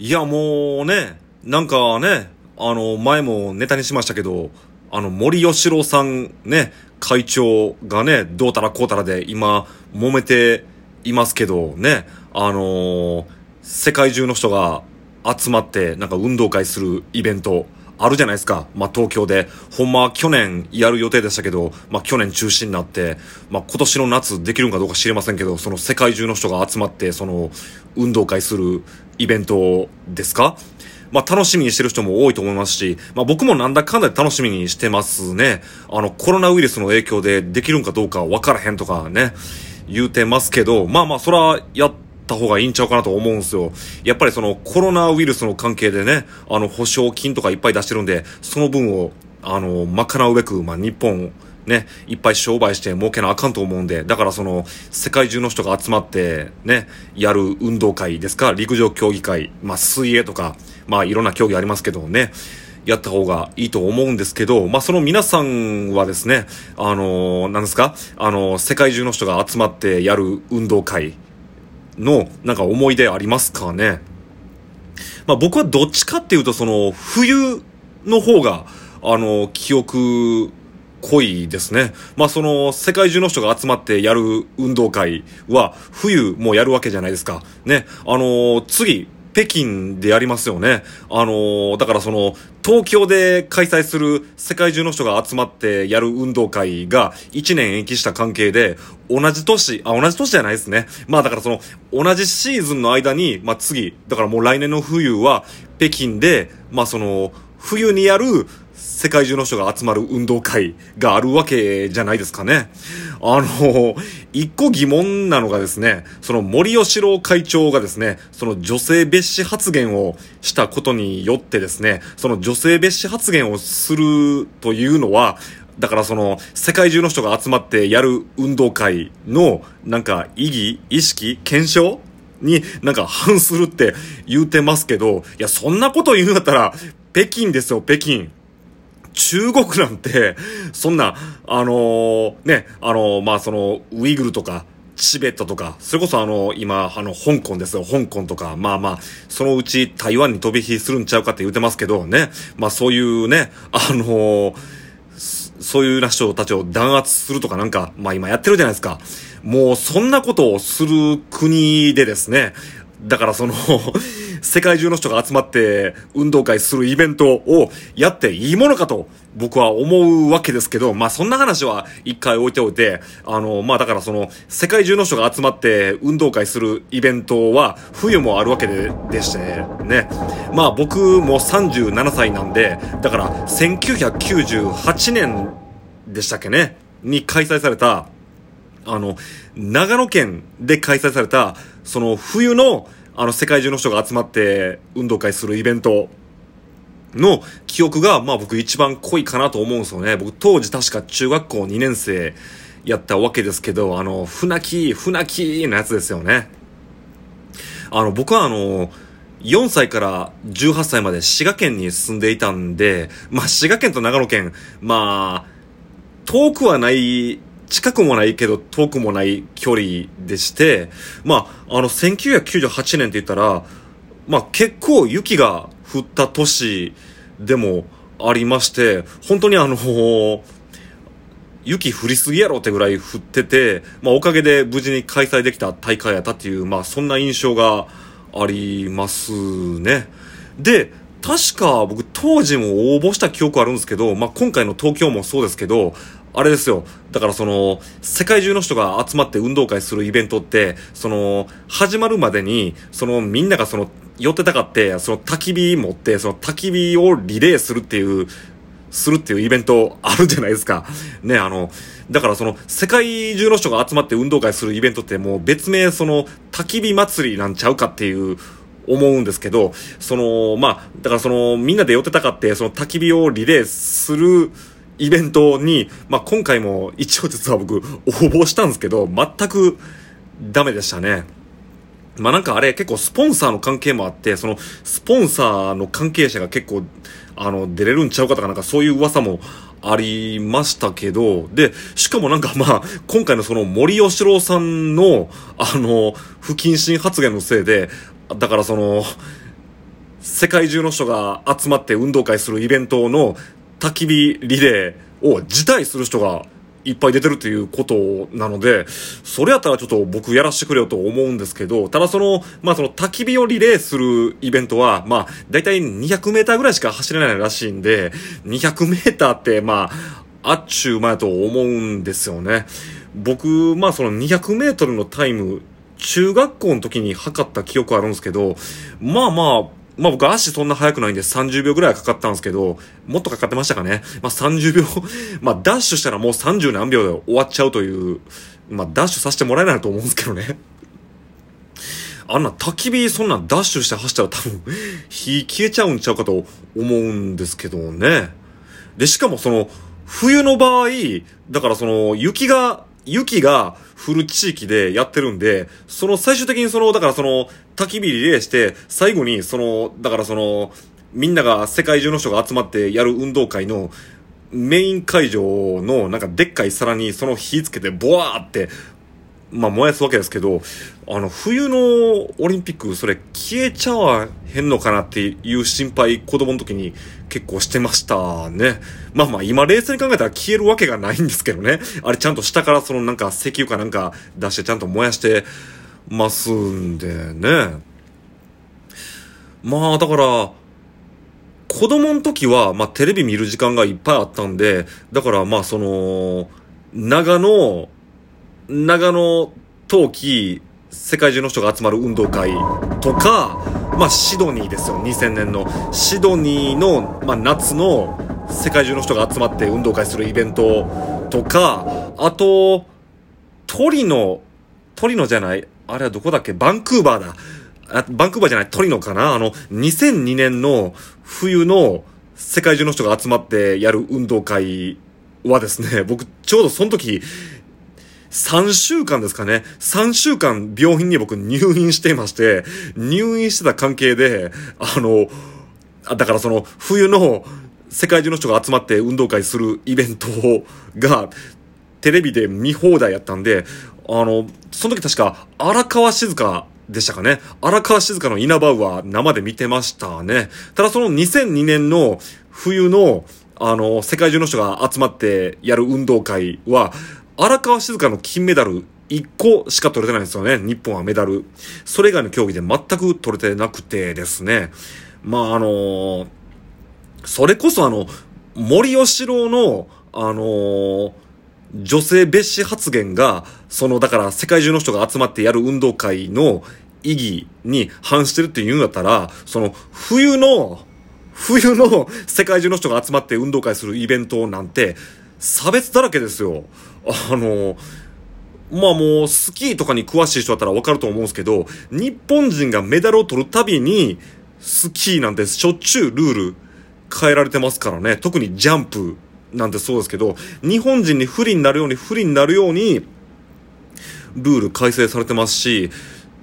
いや、もうね、なんかね、あの、前もネタにしましたけど、あの、森吉郎さんね、会長がね、どうたらこうたらで今、揉めていますけど、ね、あのー世界中の人が集まって、なんか運動会するイベント、あるじゃないですか。まあ、東京で。ほんま去年やる予定でしたけど、まあ、去年中止になって、まあ、今年の夏できるんかどうか知りませんけど、その世界中の人が集まって、その、運動会するイベントですか？まあ、楽しみにしてる人も多いと思いますし、まあ、僕もなんだかんだで楽しみにしてますね。あの、コロナウイルスの影響でできるんかどうか分からへんとかね、言うてますけど、まあまあ、そら、やった方がいいんちゃうかなと思うんすよ。やっぱりそのコロナウイルスの関係でね、あの、保証金とかいっぱい出してるんで、その分を、あの、賄うべく、まあ、日本、ね、いっぱい商売して儲けなあかんと思うんで、だからその、世界中の人が集まって、ね、やる運動会ですか、陸上競技会、まあ、水泳とか、まあ、いろんな競技ありますけどね、やった方がいいと思うんですけど、まあ、その皆さんはですね、あのー、なんですかあのー、世界中の人が集まってやる運動会の、なんか思い出ありますかね？まあ、僕はどっちかっていうと、その、冬の方が、あの、記憶、濃いですね。まあ、その、世界中の人が集まってやる運動会は、冬もやるわけじゃないですか。ね。あの次、北京でやりますよね。あのだからその、東京で開催する世界中の人が集まってやる運動会が1年延期した関係で、同じ年、あ、同じ年じゃないですね。まあだからその、同じシーズンの間に、まあ次、だからもう来年の冬は、北京で、まあその、冬にやる世界中の人が集まる運動会があるわけじゃないですかね。あの、一個疑問なのがですね、その森喜朗会長がですね、その女性蔑視発言をしたことによってですね、その女性蔑視発言をするというのは、だからその、世界中の人が集まってやる運動会の、なんか、意義、意識、検証になんか反するって言うてますけど、いや、そんなこと言うんだったら、北京ですよ、北京。中国なんて、そんな、あのーね、あのーまあ、その、ウイグルとか、チベットとか、それこそあの、今、あの、香港ですよ、香港とか、まあまあ、そのうち台湾に飛び火するんちゃうかって言ってますけどね、まあそういうね、あのーそそういうな人たちを弾圧するとかなんか、まあ今やってるじゃないですか。もうそんなことをする国でですね、だからその、世界中の人が集まって運動会するイベントをやっていいものかと僕は思うわけですけど、まあそんな話は一回置いておいて、あの、まあだからその、世界中の人が集まって運動会するイベントは冬もあるわけで、でしてね。まあ僕も37歳なんで、だから1998年でしたっけね、に開催された、あの、長野県で開催された、その冬の、あの、世界中の人が集まって運動会するイベントの記憶が、まあ僕一番濃いかなと思うんですよね。僕当時確か中学校2年生やったわけですけど、あの、船木、船木のやつですよね。あの、僕はあの、4歳から18歳まで滋賀県に住んでいたんで、まあ滋賀県と長野県、まあ、遠くはない、近くもないけど遠くもない距離でして、まあ、あの、1998年って言ったら、まあ結構雪が降った年でもありまして、本当にあの、雪降りすぎやろってぐらい降ってて、まあおかげで無事に開催できた大会やったっていう、まあそんな印象がありますね。で、確か僕当時も応募した記憶あるんですけど、まあ今回の東京もそうですけど、あれですよ。だからその、世界中の人が集まって運動会するイベントって、その、始まるまでに、そのみんながその、寄ってたかって、その焚き火持って、その焚き火をリレーするっていう、するっていうイベントあるじゃないですか。ね、あの、だからその、世界中の人が集まって運動会するイベントってもう別名その、焚き火祭りなんちゃうかっていう、思うんですけど、その、まあ、だからその、みんなで寄ってたかって、その焚き火をリレーするイベントに、まあ今回も一応実は僕応募したんですけど、全くダメでしたね。まあなんかあれ結構スポンサーの関係もあって、そのスポンサーの関係者が結構あの出れるんちゃうかとかなんかそういう噂もありましたけど、で、しかもなんかまあ今回のその森喜朗さんのあの不謹慎発言のせいで、だからその、世界中の人が集まって運動会するイベントの焚き火リレーを辞退する人がいっぱい出てるっていうことなので、それやったらちょっと僕やらしてくれよと思うんですけど、ただその、まあその焚き火をリレーするイベントは、まあ大体200メーターぐらいしか走れないらしいんで、200メーターってまあ、あっちゅう前と思うんですよね。僕、まあその200メートルのタイム、中学校の時に測った記憶あるんですけど、まあまあ、まあ僕足そんな速くないんで30秒ぐらいかかったんですけど、もっとかかってましたかね。まあ30秒 まあダッシュしたらもう30何秒で終わっちゃうという、まあダッシュさせてもらえないと思うんですけどね。あんな焚き火そんなダッシュして走ったら多分 火消えちゃうんちゃうかと思うんですけどね。で、しかもその、冬の場合、だからその、雪が、雪が降る地域でやってるんで、その最終的にその、だからその、焚き火リレーして、最後にその、だからその、みんなが世界中の人が集まってやる運動会のメイン会場のなんかでっかい皿にその火つけてボワーってまあ燃やすわけですけど、あの、冬のオリンピック、それ消えちゃわへんのかなっていう心配、子供の時に結構してましたね。まあまあ今冷静に考えたら消えるわけがないんですけどね。あれちゃんと下からそのなんか石油かなんか出してちゃんと燃やしてますんでね。まあだから、子供の時は、まあテレビ見る時間がいっぱいあったんで、だからまあその、長野、長野冬季世界中の人が集まる運動会とか、まあ、シドニーですよ、2000年の。シドニーの、まあ、夏の世界中の人が集まって運動会するイベントとか、あと、トリノ、トリノじゃない。あれはどこだっけ？バンクーバーだ。あバンクーバーじゃない。トリノかな？あの、2002年の冬の世界中の人が集まってやる運動会はですね、僕ちょうどその時、3週間ですかね。3週間病院に僕入院していまして、入院してた関係で、あの、だからその冬の世界中の人が集まって運動会するイベントがテレビで見放題やったんで、あの、その時確か荒川静香でしたかね。荒川静香の稲葉は生で見てましたね。ただその2002年の冬のあの、世界中の人が集まってやる運動会は、荒川静香の金メダル1個しか取れてないんですよね。日本はメダル。それ以外の競技で全く取れてなくてですね。まあ、あのー、それこそあの、森喜朗の、あのー、女性蔑視発言が、その、だから世界中の人が集まってやる運動会の意義に反してるって言うんだったら、その、冬の、冬の世界中の人が集まって運動会するイベントなんて、差別だらけですよ。あの、まあもうスキーとかに詳しい人だったらわかると思うんですけど、日本人がメダルを取るたびに、スキーなんてしょっちゅうルール変えられてますからね。特にジャンプなんてそうですけど、日本人に不利になるように不利になるように、ルール改正されてますし、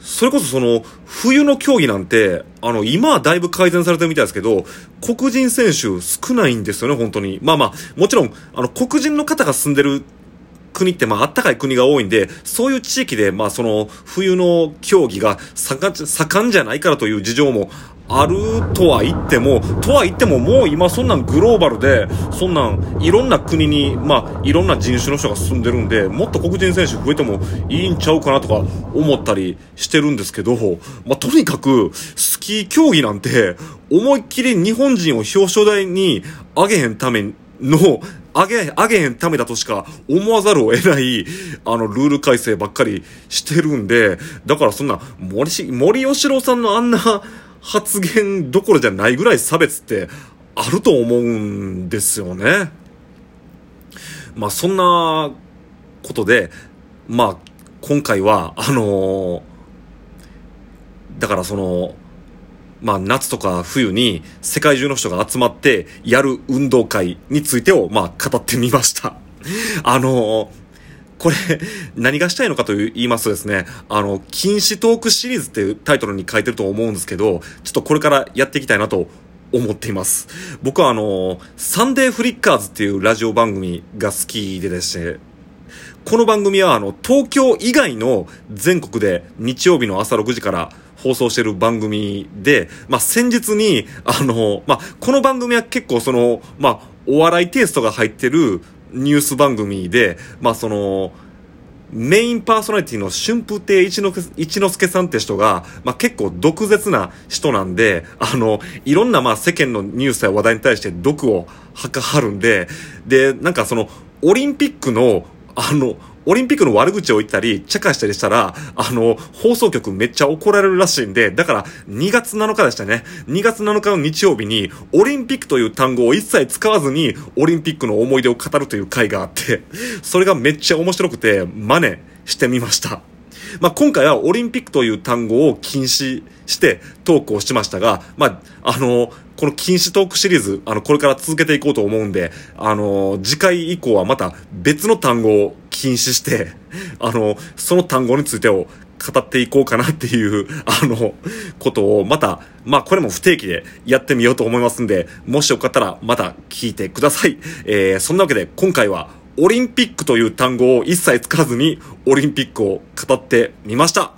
それこそその、冬の競技なんて、あの、今はだいぶ改善されてるみたいですけど、黒人選手少ないんですよね、本当に。まあまあ、もちろん、あの、黒人の方が住んでる国ってまああったかい国が多いんで、そういう地域でまあその冬の競技が盛んじゃないからという事情もあるとは言っても、とは言ってももう今そんなんグローバルで、そんなんいろんな国に、まあいろんな人種の人が住んでるんで、もっと黒人選手増えてもいいんちゃうかなとか思ったりしてるんですけど、まあとにかくスキー競技なんて思いっきり日本人を表彰台に上げへんためのあげ、あげんためだとしか思わざるを得ない、あの、ルール改正ばっかりしてるんで、だからそんな、森し、森吉郎さんのあんな発言どころじゃないぐらい差別ってあると思うんですよね。まあ、そんなことで、まあ、今回は、あのー、だからその、まあ、夏とか冬に世界中の人が集まってやる運動会についてを、まあ、語ってみました。あのこれ、何がしたいのかと言いますとですね、あの、禁止トークシリーズっていうタイトルに書いてると思うんですけど、ちょっとこれからやっていきたいなと思っています。僕はあの、サンデーフリッカーズっていうラジオ番組が好きでですね、この番組はあの、東京以外の全国で日曜日の朝6時から放送してる番組で、まあ、先日に、あの、まあ、この番組は結構その、まあ、お笑いテイストが入ってるニュース番組で、まあ、その、メインパーソナリティの春風亭一之一之輔さんって人が、まあ、結構毒舌な人なんで、あの、いろんなまあ世間のニュースや話題に対して毒を吐かはるんで、で、なんかその、オリンピックの、あの、オリンピックの悪口を言ったり、茶化したりしたら、あの、放送局めっちゃ怒られるらしいんで、だから2月7日でしたね。2月7日の日曜日に、オリンピックという単語を一切使わずに、オリンピックの思い出を語るという回があって、それがめっちゃ面白くて、真似してみました。まあ、今回はオリンピックという単語を禁止してトークをしましたが、まあ、あの、この禁止トークシリーズ、あの、これから続けていこうと思うんで、あの、次回以降はまた別の単語を禁止して、あの、その単語についてを語っていこうかなっていう、あの、ことをまた、まあこれも不定期でやってみようと思いますんで、もしよかったらまた聞いてください。えー、そんなわけで今回はオリンピックという単語を一切使わずにオリンピックを語ってみました。